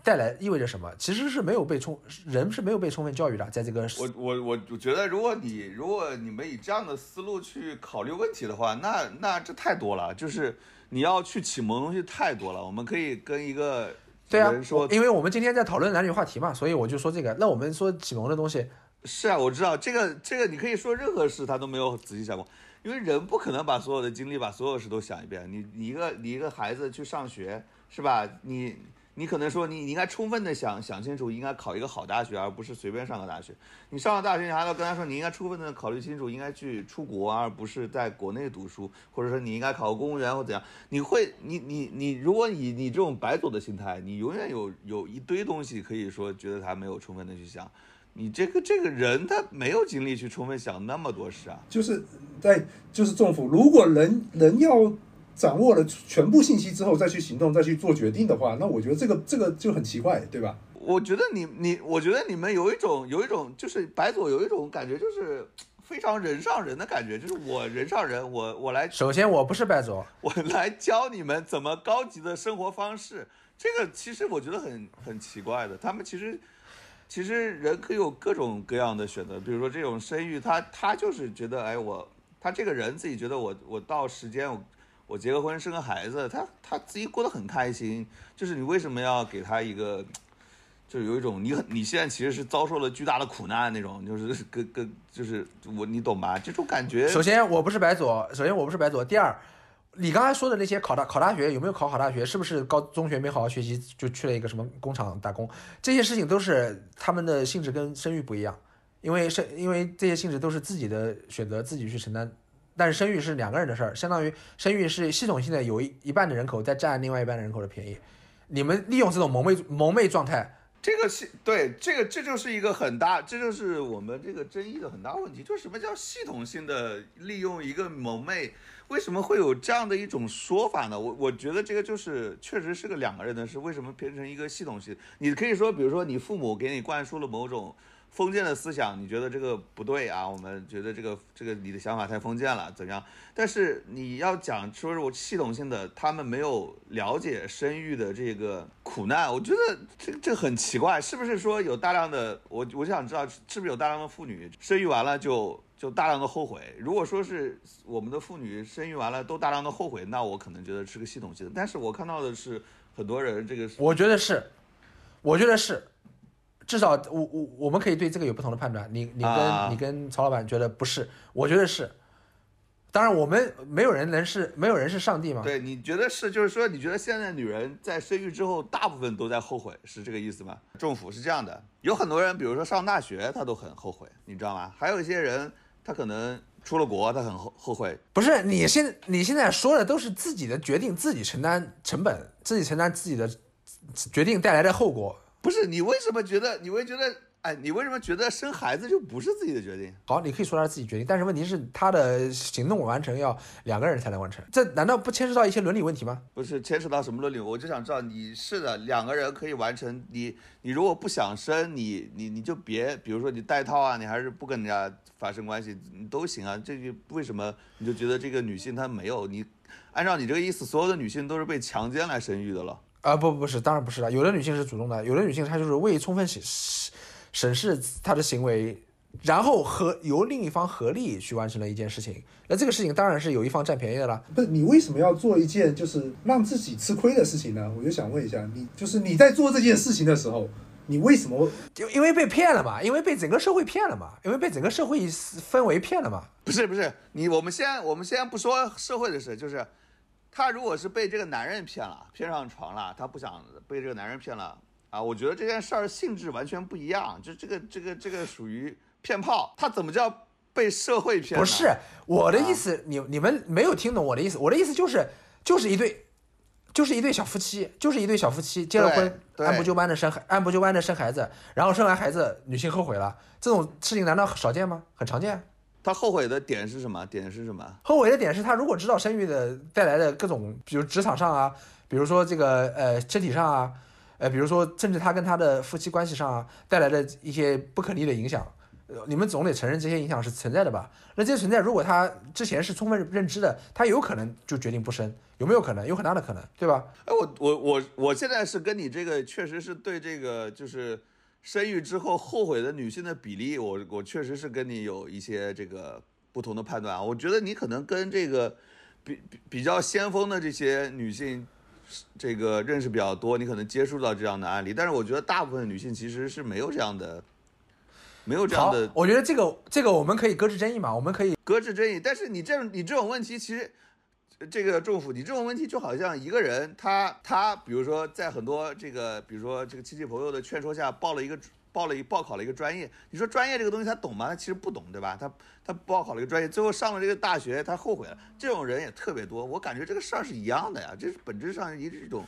带来意味着什么。其实是没有被充人是没有被充分教育的，在这个我我我我觉得，如果你如果你们以这样的思路去考虑问题的话，那那这太多了，就是你要去启蒙东西太多了。我们可以跟一个对啊人说，因为我们今天在讨论男女话题嘛，所以我就说这个。那我们说启蒙的东西，是啊，我知道这个这个，你可以说任何事他都没有仔细想过，因为人不可能把所有的经历、把所有事都想一遍。你你一个你一个孩子去上学是吧？你你可能说你你应该充分的想想清楚，应该考一个好大学，而不是随便上个大学。你上了大学，你还要跟他说你应该充分的考虑清楚，应该去出国，而不是在国内读书，或者说你应该考个公务员或怎样。你会你你你，如果以你这种白左的心态，你永远有有一堆东西可以说觉得他没有充分的去想。你这个这个人他没有精力去充分想那么多事啊。就是在就是政府，如果人人要掌握了全部信息之后再去行动、再去做决定的话，那我觉得这个这个就很奇怪，对吧？我觉得你你，我觉得你们有一种有一种就是白左有一种感觉，就是非常人上人的感觉，就是我人上人，我我来首先我不是白左，我来教你们怎么高级的生活方式。这个其实我觉得很很奇怪的，他们其实其实人可以有各种各样的选择，比如说这种生育，他他就是觉得，哎，我他这个人自己觉得我我到时间我我结个婚生个孩子，他他自己过得很开心，就是你为什么要给他一个？就是有一种你很你现在其实是遭受了巨大的苦难那种，就是跟跟就是我你懂吧？这种感觉。首先我不是白左，首先我不是白左。第二，你刚才说的那些考大考大学有没有考好大学？是不是高中学没好好学习就去了一个什么工厂打工？这些事情都是他们的性质跟生育不一样，因为生因为这些性质都是自己的选择，自己去承担。但是生育是两个人的事儿，相当于生育是系统性的有一一半的人口在占另外一半的人口的便宜。你们利用这种蒙昧蒙昧状态。这个系对这个这就是一个很大，这就是我们这个争议的很大问题，就是什么叫系统性的利用一个蒙昧？为什么会有这样的一种说法呢？我我觉得这个就是确实是个两个人的事，为什么变成一个系统性？你可以说，比如说你父母给你灌输了某种封建的思想，你觉得这个不对啊？我们觉得这个这个你的想法太封建了，怎样？但是你要讲说是我系统性的，他们没有了解生育的这个苦难，我觉得这这很奇怪，是不是说有大量的我我就想知道是不是有大量的妇女生育完了就就大量的后悔？如果说是我们的妇女生育完了都大量的后悔，那我可能觉得是个系统性的。但是我看到的是很多人这个，我觉得是，我觉得是，至少我我我们可以对这个有不同的判断。你你跟、啊你跟曹老板觉得不是，我觉得是。当然，我们没有人能是没有人是上帝嘛。对，你觉得是，就是说，你觉得现在女人在生育之后，大部分都在后悔，是这个意思吗？政府是这样的，有很多人，比如说上大学，他都很后悔，你知道吗？还有一些人，他可能出了国，他很后后悔。不是你现你现在说的都是自己的决定，自己承担成本，自己承担自己的决定带来的后果。不是你为什么觉得？你会觉得？哎，你为什么觉得生孩子就不是自己的决定？好，你可以说他是自己决定，但是问题是他的行动完成要两个人才能完成，这难道不牵涉到一些伦理问题吗？不是牵扯到什么伦理？我就想知道，你是的，两个人可以完成。你你如果不想生，你你你就别，比如说你戴套啊，你还是不跟人家发生关系，你都行啊。这个为什么你就觉得这个女性她没有？你按照你这个意思，所有的女性都是被强奸来生育的了？啊、不不是，当然不是了。有的女性是主动的，有的女性她就是未充分审审视她的行为，然后和由另一方合力去完成了一件事情。那这个事情当然是有一方占便宜的啦。不是你为什么要做一件就是让自己吃亏的事情呢？我就想问一下，你就是你在做这件事情的时候，你为什么就因为被骗了嘛，因为被整个社会骗了嘛，因为被整个社会氛围骗了嘛。不是不是，你我们先我们先不说社会的事，就是他如果是被这个男人骗了，骗上床了，她不想被这个男人骗了啊，我觉得这件事儿性质完全不一样，就这个这个这个属于骗炮，他怎么叫被社会骗？不是我的意思，你你们没有听懂我的意思。我的意思就是，就是一对，就是一对小夫妻，就是一对小夫妻结了婚，按部就班的生孩，按部就班的生孩子，然后生完孩子，女性后悔了，这种事情难道少见吗？很常见。他后悔的点是什么？点是什么？后悔的点是他如果知道生育的带来的各种，比如职场上啊，比如说这个呃身体上啊，呃比如说甚至他跟他的夫妻关系上啊带来的一些不可逆的影响，呃你们总得承认这些影响是存在的吧？那这些存在，如果他之前是充分认知的，他有可能就决定不生，有没有可能？有很大的可能，对吧？哎，我我我我现在是跟你这个确实是对这个就是生育之后后悔的女性的比例，我我确实是跟你有一些这个不同的判断啊。我觉得你可能跟这个比比比较先锋的这些女性，这个认识比较多，你可能接触到这样的案例。但是我觉得大部分女性其实是没有这样的，没有这样好的，我觉得这个这个我们可以搁置争议嘛，我们可以搁置争议。但是你这你这种问题，其实这个政府，你这种问题就好像一个人他他，比如说在很多这个，比如说这个亲戚朋友的劝说下，报了一个报了一报考了一个专业，你说专业这个东西他懂吗？他其实不懂，对吧？他他报考了一个专业，最后上了这个大学，他后悔了，这种人也特别多。我感觉这个事儿是一样的呀，这是本质上一一种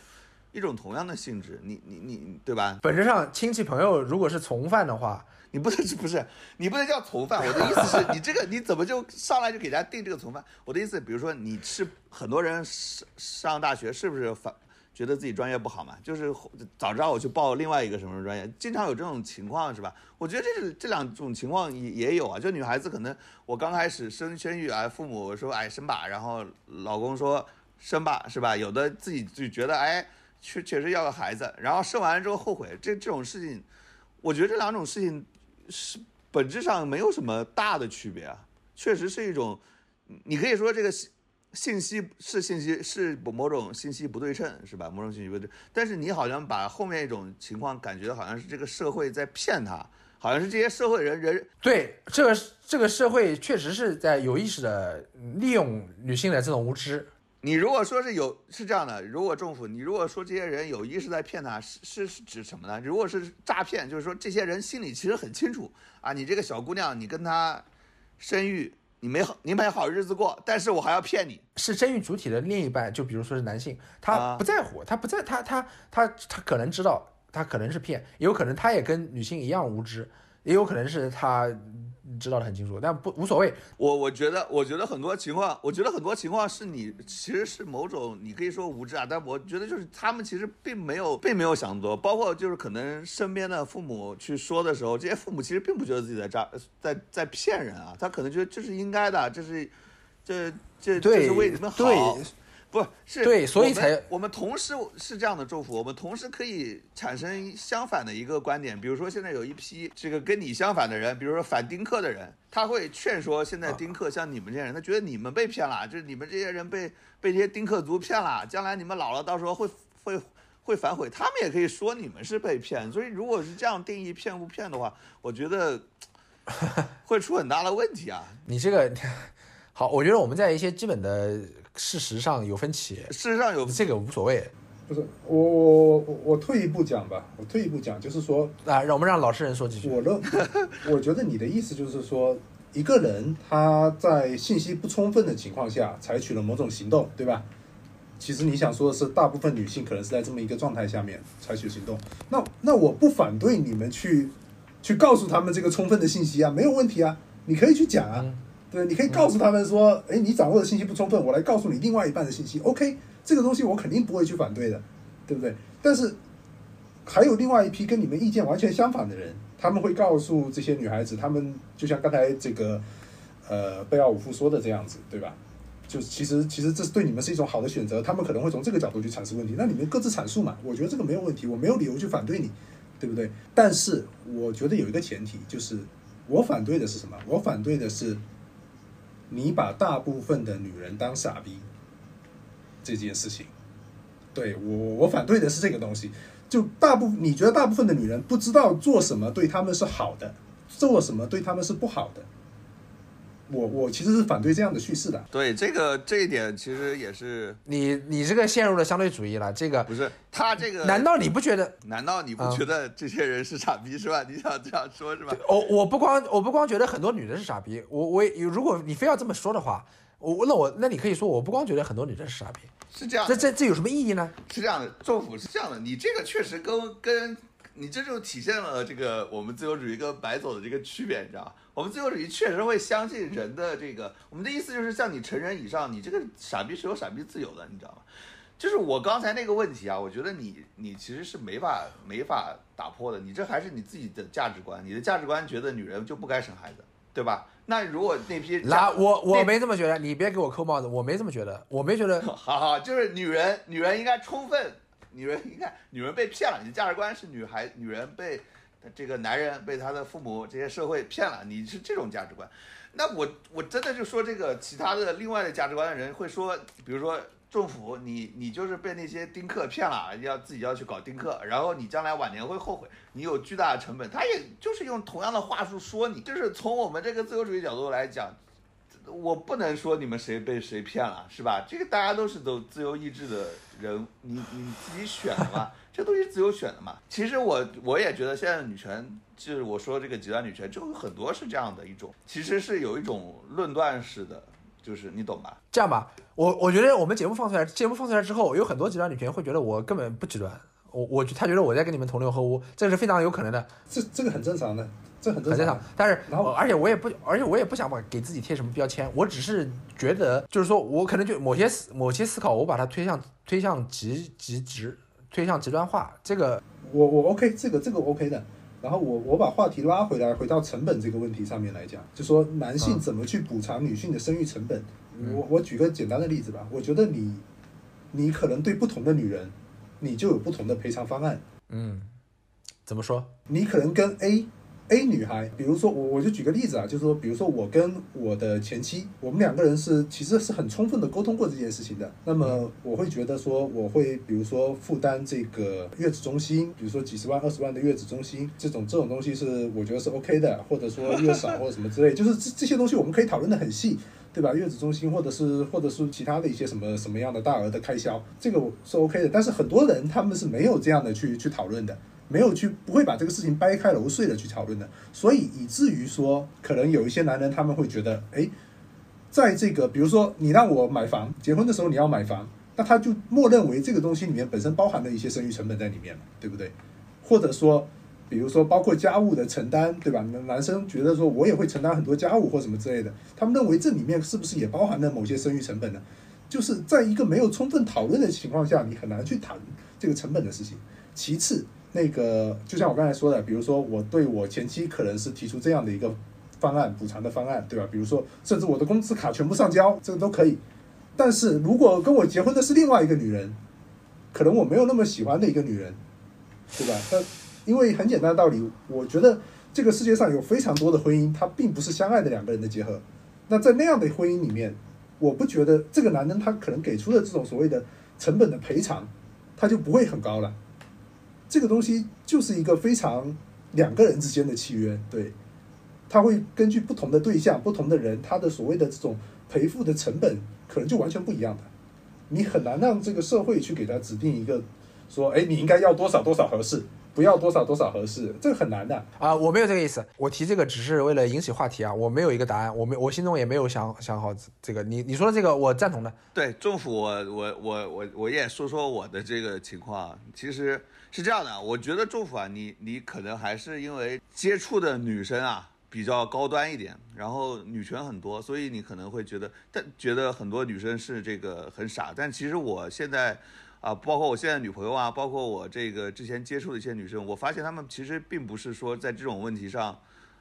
一种同样的性质，你你你对吧？本质上亲戚朋友如果是从犯的话，你不能 *laughs* 不是你不能叫从犯，我的意思是你这个你怎么就上来就给人家定这个从犯？我的意思，比如说你是很多人上上大学是不是反觉得自己专业不好嘛？就是早知道我去报另外一个什么什么专业，经常有这种情况是吧？我觉得这是这两种情况也也有啊，就女孩子可能我刚开始生生育啊，父母说哎生吧，然后老公说生吧是吧？有的自己就觉得哎确确实要个孩子，然后生完了之后后悔，这这种事情，我觉得这两种事情是本质上没有什么大的区别啊，确实是一种，你可以说这个信信息是信息是某种信息不对称是吧？某种信息不对称，但是你好像把后面一种情况感觉好像是这个社会在骗他，好像是这些社会人人对这个这个社会确实是在有意识的利用女性的这种无知。你如果说是有是这样的，如果政府你如果说这些人有意识在骗他，是是是指什么呢？如果是诈骗，就是说这些人心里其实很清楚啊，你这个小姑娘，你跟她生育，你没好你没好日子过，但是我还要骗你。是生育主体的另一半，就比如说是男性，他啊不在乎，他不在，他他他他可能知道，他可能是骗，也有可能他也跟女性一样无知，也有可能是他嗯知道的很清楚，但不无所谓。我我觉得，我觉得很多情况，我觉得很多情况是你其实是某种，你可以说无知啊，但我觉得就是他们其实并没有，并没有想多，包括就是可能身边的父母去说的时候，这些父母其实并不觉得自己在诈，在在骗人啊，他可能觉得这是应该的，这是，这这这是为你们好。对不是对所以我们才我们同时是这样的祝福，我们同时可以产生相反的一个观点。比如说，现在有一批这个跟你相反的人，比如说反丁克的人，他会劝说现在丁克像你们这些人，他觉得你们被骗了，就是你们这些人被被这些丁克族骗了，将来你们老了到时候会会会反悔，他们也可以说你们是被骗。所以如果是这样定义骗不骗的话，我觉得会出很大的问题啊。*laughs* 你这个 *laughs* 好，我觉得我们在一些基本的事实上有分歧，事实上有这个无所谓不是我我我我退一步讲吧，我退一步讲，就是说啊。让我们让老实人说几句。我认，*laughs* 我觉得你的意思就是说，一个人他在信息不充分的情况下采取了某种行动，对吧？其实你想说的是，大部分女性可能是在这么一个状态下面采取行动。那那我不反对你们去去告诉他们这个充分的信息啊，没有问题啊，你可以去讲啊，嗯对，你可以告诉他们说，哎，你掌握的信息不充分，我来告诉你另外一半的信息，OK，这个东西我肯定不会去反对的，对不对？但是还有另外一批跟你们意见完全相反的人，他们会告诉这些女孩子，他们就像刚才这个呃贝奥武夫说的这样子，对吧？就其实其实这是对你们是一种好的选择，他们可能会从这个角度去阐释问题，那你们各自阐述嘛，我觉得这个没有问题，我没有理由去反对你，对不对？但是我觉得有一个前提，就是我反对的是什么？我反对的是你把大部分的女人当傻逼这件事情。对我，我反对的是这个东西。就大部你觉得大部分的女人不知道做什么对她们是好的，做什么对她们是不好的。我我其实是反对这样的叙事的。对这个这一点，其实也是你你这个陷入了相对主义了，这个不是他这个？难道你不觉得？难道你不啊觉得这些人是傻逼是吧？你想这样说是吧？我我不光我不光觉得很多女的是傻逼，我我也如果你非要这么说的话，我那我那你可以说我不光觉得很多女的是傻逼，是这样，这这这有什么意义呢？是这样的，政府是这样的，你这个确实跟跟你这就体现了这个我们自由主义跟白走的这个区别，你知道吗？我们自由主义确实会相信人的这个，我们的意思就是像你成人以上，你这个傻逼是有傻逼自由的，你知道吗？就是我刚才那个问题啊，我觉得你你其实是没法没法打破的，你这还是你自己的价值观，你的价值观觉得女人就不该生孩子，对吧？那如果那批来我我没这么觉得，你别给我扣帽子，我没这么觉得，我没觉得。*laughs* 好好，就是女人，女人应该充分，女人应该，女人被骗了，你的价值观是女孩，女人被这个男人被他的父母这些社会骗了，你是这种价值观。那我我真的就说这个其他的另外的价值观的人会说，比如说政府，你你就是被那些丁克骗了，要自己要去搞丁克，然后你将来晚年会后悔，你有巨大的成本，他也就是用同样的话术说你，就是从我们这个自由主义角度来讲，我不能说你们谁被谁骗了，是吧？这个大家都是都自由意志的人，你你自己选的嘛，*laughs* 这东西自由选的嘛。其实我我也觉得现在女权，就是我说这个极端女权，就有很多是这样的一种，其实是有一种论断式的，就是你懂吧？这样吧，我我觉得我们节目放出来，节目放出来之后，有很多极端女权会觉得我根本不极端，我我他觉得我在跟你们同流合污，这是非常有可能的，这这个很正常的，这很正常很正常。但是，然后而且我也不，而且我也不想把给自己贴什么标签，我只是觉得，就是说我可能就某些思某些思考，我把它推向推向极极值，推向极端化，这个我我 OK，这个这个 OK 的。然后我我把话题拉回来，回到成本这个问题上面来讲，就说男性怎么去补偿女性的生育成本。我我举个简单的例子吧，我觉得你你可能对不同的女人，你就有不同的赔偿方案。嗯，怎么说？你可能跟 A A 女孩，比如说我我就举个例子啊，就是说，比如说我跟我的前妻，我们两个人是其实是很充分的沟通过这件事情的。那么我会觉得说，我会比如说负担这个月子中心，比如说几十万、二十万的月子中心，这种这种东西是我觉得是 OK 的，或者说月嫂或者什么之类，就是这这些东西我们可以讨论的很细。对吧？月子中心或者是或者是其他的一些什么什么样的大额的开销，这个是 OK 的。但是很多人他们是没有这样的去去讨论的，没有去不会把这个事情掰开揉碎的去讨论的，所以以至于说，可能有一些男人他们会觉得，哎，在这个比如说你让我买房，结婚的时候你要买房，那他就默认为这个东西里面本身包含了一些生育成本在里面嘛，对不对？或者说。比如说，包括家务的承担，对吧？男男生觉得说，我也会承担很多家务或什么之类的，他们认为这里面是不是也包含了某些生育成本呢？就是在一个没有充分讨论的情况下，你很难去谈这个成本的事情。其次，那个就像我刚才说的，比如说我对我前妻可能是提出这样的一个方案补偿的方案，对吧？比如说，甚至我的工资卡全部上交，这个都可以。但是如果跟我结婚的是另外一个女人，可能我没有那么喜欢的一个女人，对吧？那 *laughs* 因为很简单的道理，我觉得这个世界上有非常多的婚姻，它并不是相爱的两个人的结合。那在那样的婚姻里面，我不觉得这个男人他可能给出的这种所谓的成本的赔偿，他就不会很高了。这个东西就是一个非常两个人之间的契约，对，他会根据不同的对象、不同的人，他的所谓的这种赔付的成本可能就完全不一样的。你很难让这个社会去给他指定一个说，哎，你应该要多少多少合适。不要多少多少合适，这个很难的啊！我没有这个意思，我提这个只是为了引起话题啊，我没有一个答案，我没我心中也没有想想好这个。你你说的这个我赞同的。对，政府我我我我我也说说我的这个情况，其实是这样的，我觉得祝福啊，你你可能还是因为接触的女生啊比较高端一点，然后女权很多，所以你可能会觉得，但觉得很多女生是这个很傻，但其实我现在。啊，包括我现在女朋友啊，包括我这个之前接触的一些女生，我发现她们其实并不是说在这种问题上，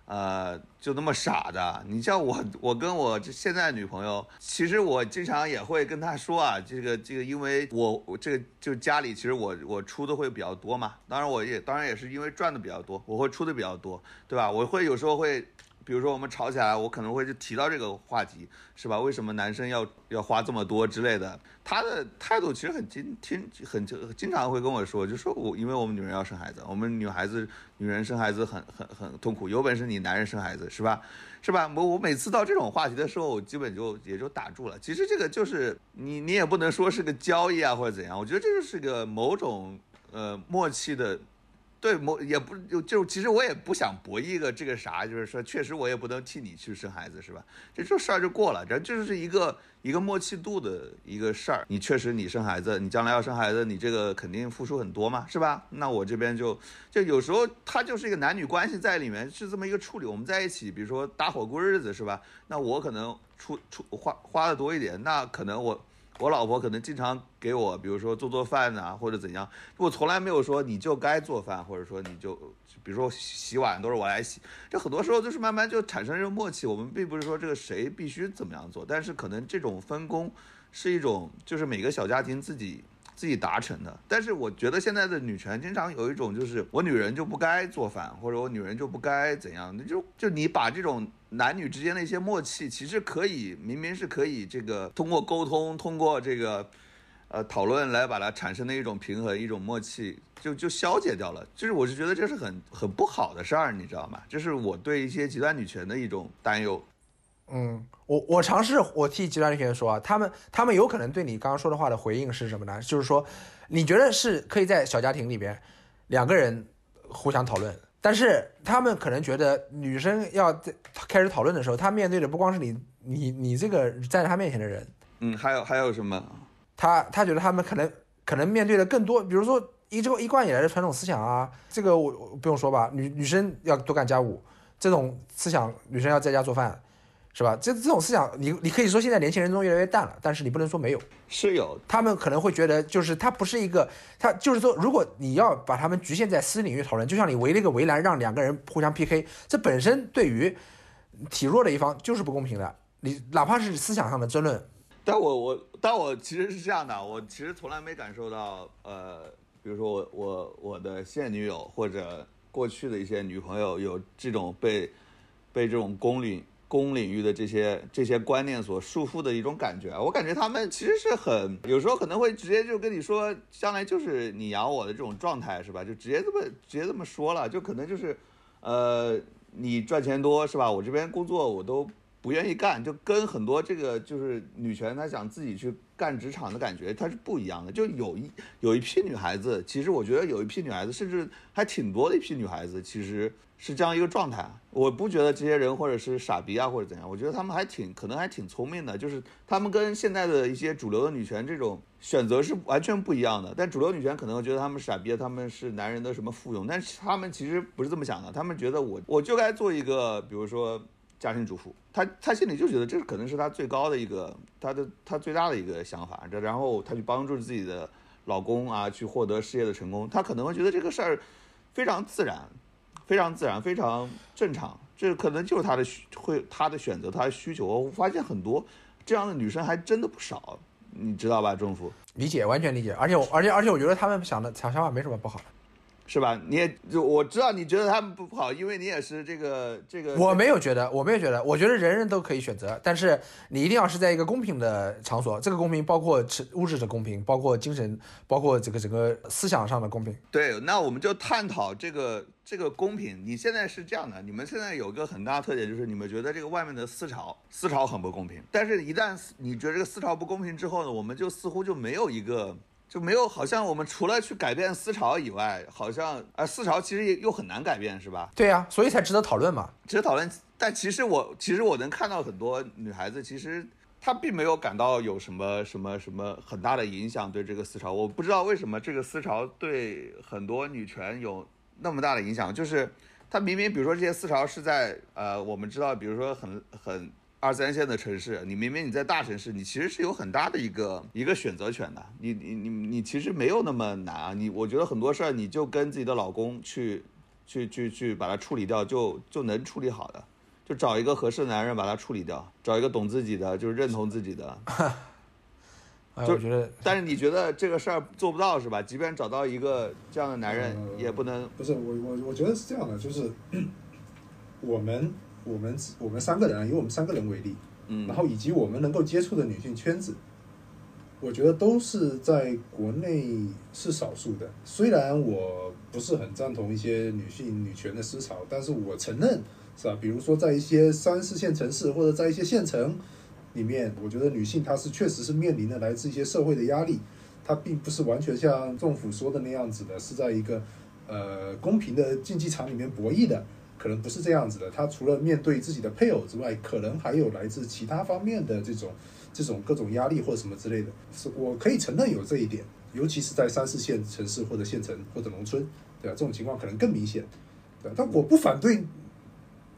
呃，就那么傻的。你像我，我跟我这现在女朋友，其实我经常也会跟她说啊，这个这个，因为我我这个就家里其实我我出的会比较多嘛，当然我也当然也是因为赚的比较多，我会出的比较多，对吧？我会有时候会。比如说我们吵起来，我可能会就提到这个话题，是吧？为什么男生要要花这么多之类的？他的态度其实很经听很经常会跟我说，就说我因为我们女人要生孩子，我们女孩子女人生孩子很很很痛苦，有本事你男人生孩子是吧？是吧？我我每次到这种话题的时候，我基本就也就打住了。其实这个就是你你也不能说是个交易啊或者怎样，我觉得这就是个某种呃默契的。对，某也不就就其实我也不想博弈个这个啥，就是说确实我也不能替你去生孩子，是吧？这这事儿就过了，这就是一个一个默契度的一个事儿。你确实你生孩子，你将来要生孩子，你这个肯定付出很多嘛，是吧？那我这边就就有时候它就是一个男女关系在里面是这么一个处理。我们在一起，比如说搭伙过日子，是吧？那我可能出出花花的多一点，那可能我。我老婆可能经常给我，比如说做做饭呐，或者怎样，我从来没有说你就该做饭，或者说你就，比如说洗碗都是我来洗，这很多时候就是慢慢就产生这种默契。我们并不是说这个谁必须怎么样做，但是可能这种分工是一种，就是每个小家庭自己自己达成的。但是我觉得现在的女权经常有一种就是我女人就不该做饭，或者我女人就不该怎样，那就就你把这种。男女之间的一些默契，其实可以明明是可以这个通过沟通，通过这个呃讨论来把它产生的一种平衡、一种默契，就就消解掉了。就是我是觉得这是很很不好的事儿，你知道吗？这是我对一些极端女权的一种担忧。嗯，我我尝试我替极端女权说啊，他们他们有可能对你刚刚说的话的回应是什么呢？就是说，你觉得是可以在小家庭里边两个人互相讨论。但是他们可能觉得女生要在开始讨论的时候，她面对的不光是你，你你这个站在她面前的人，嗯，还有还有什么？她她觉得他们可能可能面对的更多，比如说一周一贯以来的传统思想啊，这个我不用说吧，女女生要多干家务，这种思想，女生要在家做饭。是吧？这这种思想，你你可以说现在年轻人中越来越淡了，但是你不能说没有，是有。他们可能会觉得，就是他不是一个，他就是说，如果你要把他们局限在私领域讨论，就像你围了一个围栏，让两个人互相 PK，这本身对于体弱的一方就是不公平的。你哪怕是思想上的争论，但我我但我其实是这样的，我其实从来没感受到，呃，比如说我我我的现女友或者过去的一些女朋友有这种被被这种公领。公领域的这些这些观念所束缚的一种感觉，我感觉他们其实是很有时候可能会直接就跟你说，将来就是你养我的这种状态是吧？就直接这么直接这么说了，就可能就是，呃，你赚钱多是吧？我这边工作我都不愿意干，就跟很多这个就是女权她想自己去干职场的感觉，她是不一样的。就有一有一批女孩子，其实我觉得有一批女孩子，甚至还挺多的一批女孩子，其实。是这样一个状态，我不觉得这些人或者是傻逼啊或者怎样，我觉得他们还挺可能还挺聪明的，就是他们跟现在的一些主流的女权这种选择是完全不一样的。但主流女权可能觉得他们傻逼，他们是男人的什么附庸，但是他们其实不是这么想的，他们觉得我我就该做一个，比如说家庭主妇，他他心里就觉得这可能是他最高的一个，他的他最大的一个想法，这然后他去帮助自己的老公啊去获得事业的成功，他可能会觉得这个事儿非常自然。非常自然，非常正常，这可能就是他的需会他的选择，他的需求。我发现很多这样的女生还真的不少，你知道吧？政府理解，完全理解。而且我，而且，而且，我觉得他们想的想想法没什么不好。是吧？你也就我知道你觉得他们不不好，因为你也是这个这个。我没有觉得，我没有觉得，我觉得人人都可以选择，但是你一定要是在一个公平的场所。这个公平包括物质的公平，包括精神，包括这个整个思想上的公平。对，那我们就探讨这个这个公平。你现在是这样的，你们现在有个很大的特点，就是你们觉得这个外面的思潮思潮很不公平。但是，一旦你觉得这个思潮不公平之后呢，我们就似乎就没有一个。就没有，好像我们除了去改变思潮以外，好像啊思潮其实也又很难改变，是吧？对呀，所以才值得讨论嘛，值得讨论。但其实我其实我能看到很多女孩子，其实她并没有感到有什么什么什么很大的影响对这个思潮。我不知道为什么这个思潮对很多女权有那么大的影响，就是她明明比如说这些思潮是在呃我们知道，比如说很很。二三线的城市，你明明你在大城市，你其实是有很大的一个一个选择权的。你你你你其实没有那么难啊。你我觉得很多事儿，你就跟自己的老公去去去去把它处理掉，就就能处理好的。就找一个合适的男人把它处理掉，找一个懂自己的，就是认同自己的。*laughs* 就觉得，但是你觉得这个事儿做不到是吧？即便找到一个这样的男人，也不能。不是我我我觉得是这样的，就是 *clears throat* 我们。我们我们三个人，以我们三个人为例，嗯，然后以及我们能够接触的女性圈子，我觉得都是在国内是少数的。虽然我不是很赞同一些女性女权的思潮，但是我承认，是吧？比如说在一些三四线城市或者在一些县城里面，我觉得女性她是确实是面临的来自一些社会的压力，她并不是完全像政府说的那样子的，是在一个呃公平的竞技场里面博弈的，可能不是这样子的。他除了面对自己的配偶之外，可能还有来自其他方面的这种这种各种压力或者什么之类的。是我可以承认有这一点，尤其是在三四线城市或者县城或者农村，对吧？这种情况可能更明显，对吧？但我不反对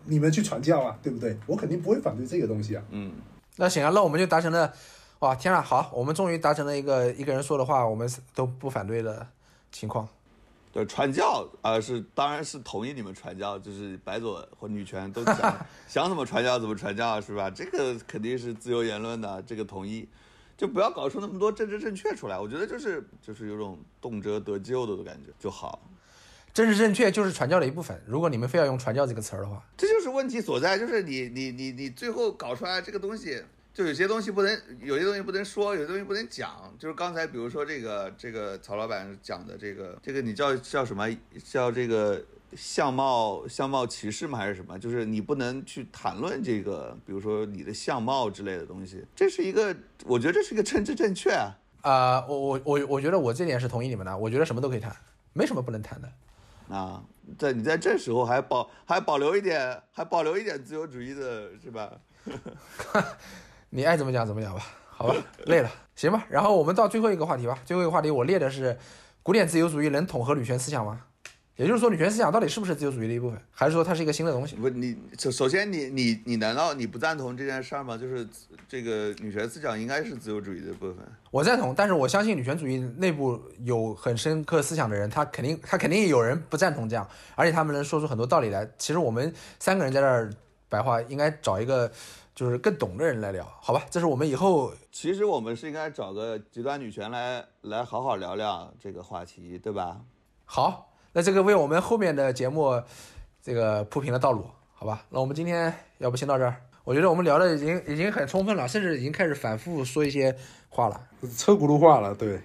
你们去传教啊，对不对？我肯定不会反对这个东西啊。嗯，那行啊，那我们就达成了，哇，天啊，好，我们终于达成了一个一个人说的话我们都不反对的情况。对，传教啊、呃是当然是同意你们传教，就是白左或女权都想 *laughs* 想怎么传教怎么传教是吧？这个肯定是自由言论的，这个同意，就不要搞出那么多政治正确出来。我觉得就是就是有种动辄得咎的感觉就好。政治正确就是传教的一部分。如果你们非要用传教这个词儿的话，这就是问题所在，就是你你你你最后搞出来这个东西，就有些东西不能，有些东西不能说，有些东西不能讲。就是刚才比如说这个这个曹老板讲的这个这个你叫叫什么？叫这个相貌相貌歧视吗？还是什么？就是你不能去谈论这个，比如说你的相貌之类的东西。这是一个，我觉得这是一个政治正确啊。啊、我我我我觉得我这点是同意你们的，我觉得什么都可以谈，没什么不能谈的。啊，在你在这时候还保还保留一点，还保留一点自由主义的是吧？*laughs* 你爱怎么讲怎么讲吧，*laughs* 好吧，累了，行吧。然后我们到最后一个话题吧。最后一个话题我列的是，古典自由主义能统合女权思想吗？也就是说，女权思想到底是不是自由主义的一部分，还是说它是一个新的东西？不，你首首先你你你难道你不赞同这件事儿吗？就是这个女权思想应该是自由主义的部分。我赞同，但是我相信女权主义内部有很深刻思想的人，他肯定他肯定有人不赞同这样，而且他们能说出很多道理来。其实我们三个人在这儿白话，应该找一个就是更懂的人来聊，好吧？这是我们以后其实我们是应该找个极端女权来来好好聊聊这个话题，对吧？好。那这个为我们后面的节目这个铺平了道路，好吧？那我们今天要不先到这儿？我觉得我们聊的已经已经很充分了，甚至已经开始反复说一些话了。车轱辘话了，对。